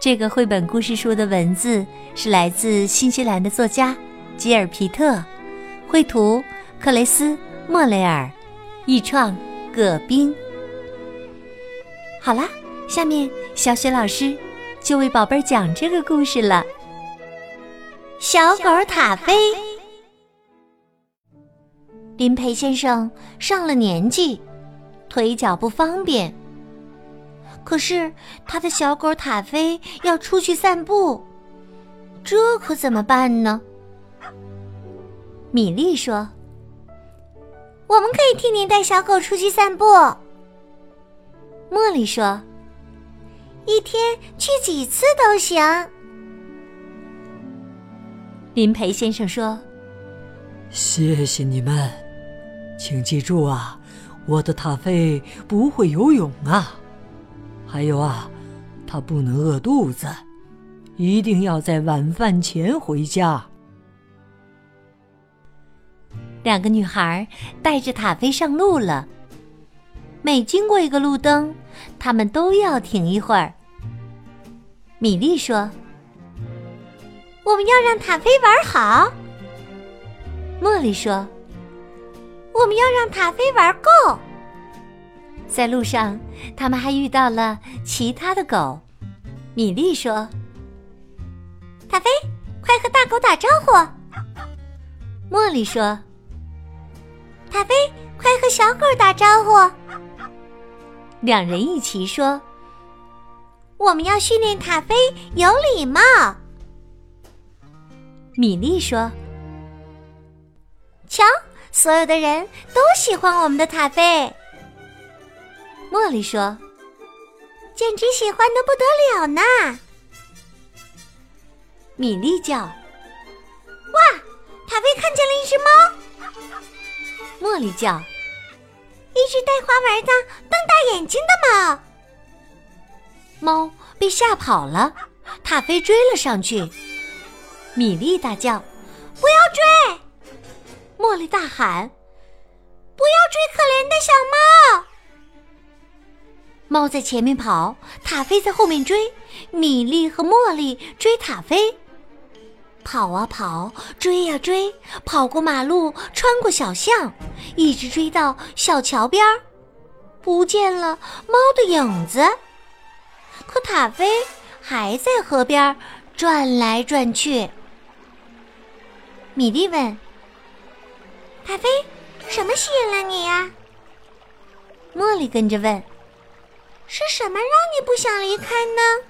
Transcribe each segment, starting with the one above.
这个绘本故事书的文字是来自新西兰的作家吉尔皮特，绘图克雷斯莫雷尔，译创葛冰。好啦，下面小雪老师就为宝贝儿讲这个故事了。小狗塔菲，林培先生上了年纪，腿脚不方便。可是他的小狗塔菲要出去散步，这可怎么办呢？米莉说：“我们可以替您带小狗出去散步。”茉莉说：“一天去几次都行。”林培先生说：“谢谢你们，请记住啊，我的塔菲不会游泳啊。”还有啊，他不能饿肚子，一定要在晚饭前回家。两个女孩带着塔菲上路了。每经过一个路灯，他们都要停一会儿。米莉说：“我们要让塔菲玩好。”茉莉说：“我们要让塔菲玩够。”在路上，他们还遇到了其他的狗。米莉说：“塔菲，快和大狗打招呼。”茉莉说：“塔菲，快和小狗打招呼。”两人一起说：“我们要训练塔菲有礼貌。”米莉说：“瞧，所有的人都喜欢我们的塔菲。”茉莉说：“简直喜欢的不得了呢！”米莉叫：“哇，塔菲看见了一只猫！”茉莉叫：“一只带花纹的瞪大眼睛的猫！”猫被吓跑了，塔菲追了上去。米莉大叫：“不要追！”茉莉大喊：“不要追可怜的小猫！”猫在前面跑，塔菲在后面追。米莉和茉莉追塔菲，跑啊跑，追呀追，跑过马路，穿过小巷，一直追到小桥边儿，不见了猫的影子。可塔菲还在河边转来转去。米莉问：“塔菲，什么吸引了你呀？”茉莉跟着问。是什么让你不想离开呢？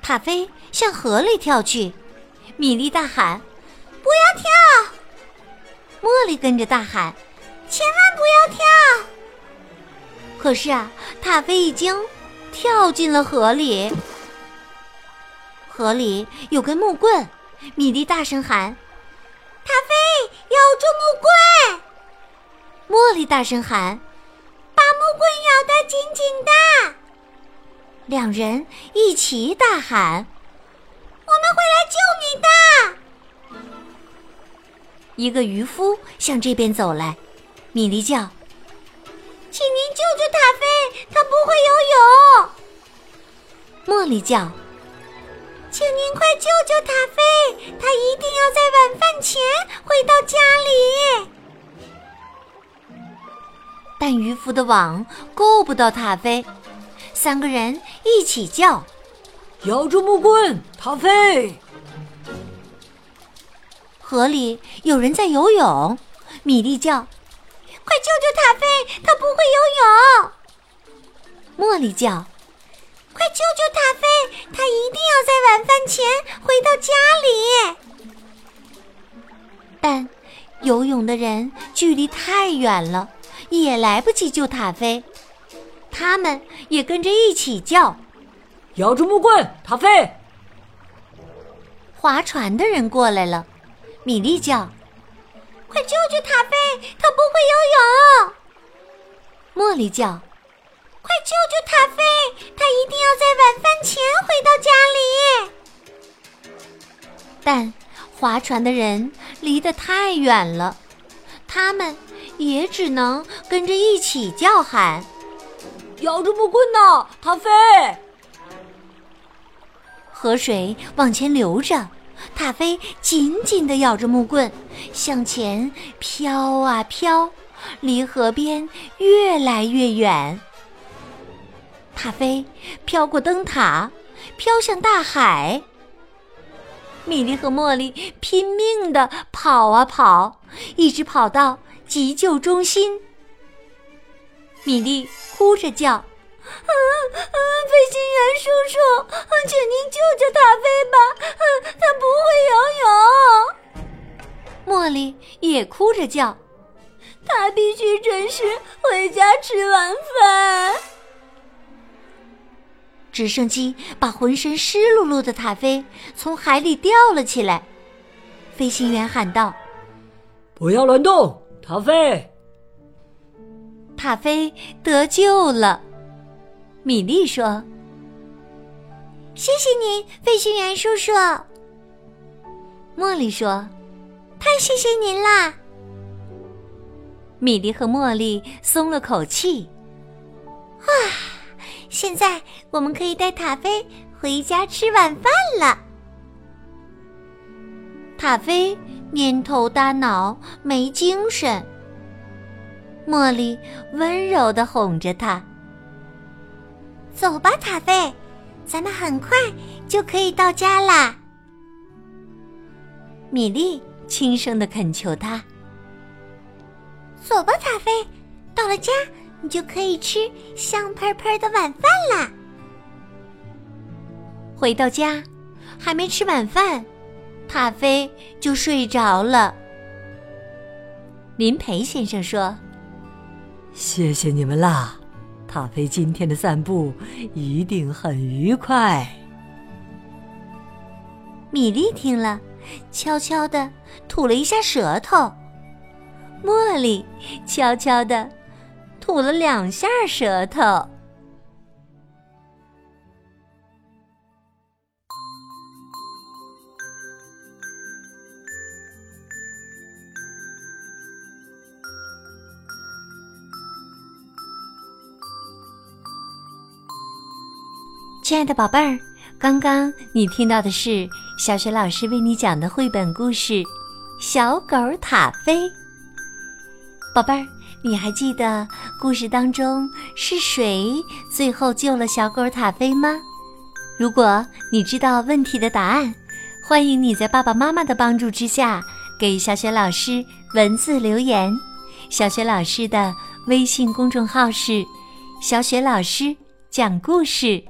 塔菲向河里跳去，米莉大喊：“不要跳！”茉莉跟着大喊：“千万不要跳！”可是啊，塔菲已经跳进了河里。河里有根木棍，米莉大声喊：“塔菲，咬住木棍！”茉莉大声喊。会咬得紧紧的，两人一起大喊：“我们会来救你的！”一个渔夫向这边走来，米莉叫：“请您救救塔菲，他不会游泳。”茉莉叫：“请您快救救塔菲，他一定渔夫的网够不到塔菲，三个人一起叫：“咬住木棍，塔菲！”河里有人在游泳，米莉叫：“快救救塔菲，他不会游泳！”茉莉叫：“快救救塔菲，他一定要在晚饭前回到家里。”但游泳的人距离太远了。也来不及救塔菲，他们也跟着一起叫：“咬住木棍，塔菲！划船的人过来了，米莉叫：“快救救塔菲，他不会游泳！”茉莉叫：“快救救塔菲，他一定要在晚饭前回到家里！”但划船的人离得太远了，他们也只能跟着一起叫喊：“咬住木棍呐，塔菲！”河水往前流着，塔菲紧紧地咬着木棍，向前飘啊飘，离河边越来越远。塔菲飘过灯塔，飘向大海。米莉和茉莉拼命地跑啊跑，一直跑到急救中心。米莉哭着叫。啊啊！飞行员叔叔，请您救救塔菲吧，他不会游泳。茉莉也哭着叫：“他必须准时回家吃晚饭。”直升机把浑身湿漉漉的塔菲从海里吊了起来。飞行员喊道：“不要乱动，塔菲！”塔菲得救了。米莉说：“谢谢您，飞行员叔叔。”茉莉说：“太谢谢您啦！”米莉和茉莉松了口气。哇，现在我们可以带塔菲回家吃晚饭了。塔菲蔫头耷脑，没精神。茉莉温柔的哄着他。走吧，塔菲，咱们很快就可以到家啦。米莉轻声的恳求他：“走吧，塔菲，到了家你就可以吃香喷喷的晚饭啦。”回到家，还没吃晚饭，塔菲就睡着了。林培先生说：“谢谢你们啦。”塔菲今天的散步一定很愉快。米莉听了，悄悄的吐了一下舌头。茉莉悄悄的吐了两下舌头。亲爱的宝贝儿，刚刚你听到的是小雪老师为你讲的绘本故事《小狗塔菲》。宝贝儿，你还记得故事当中是谁最后救了小狗塔菲吗？如果你知道问题的答案，欢迎你在爸爸妈妈的帮助之下给小雪老师文字留言。小雪老师的微信公众号是“小雪老师讲故事”。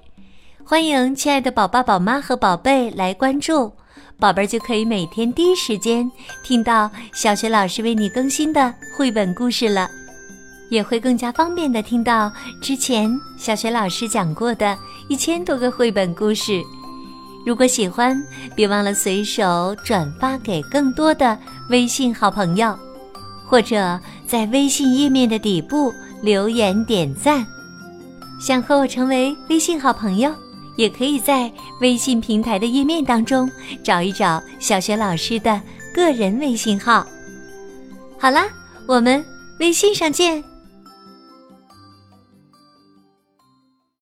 欢迎亲爱的宝爸宝妈和宝贝来关注，宝贝儿就可以每天第一时间听到小学老师为你更新的绘本故事了，也会更加方便的听到之前小学老师讲过的一千多个绘本故事。如果喜欢，别忘了随手转发给更多的微信好朋友，或者在微信页面的底部留言点赞。想和我成为微信好朋友？也可以在微信平台的页面当中找一找小学老师的个人微信号。好啦，我们微信上见。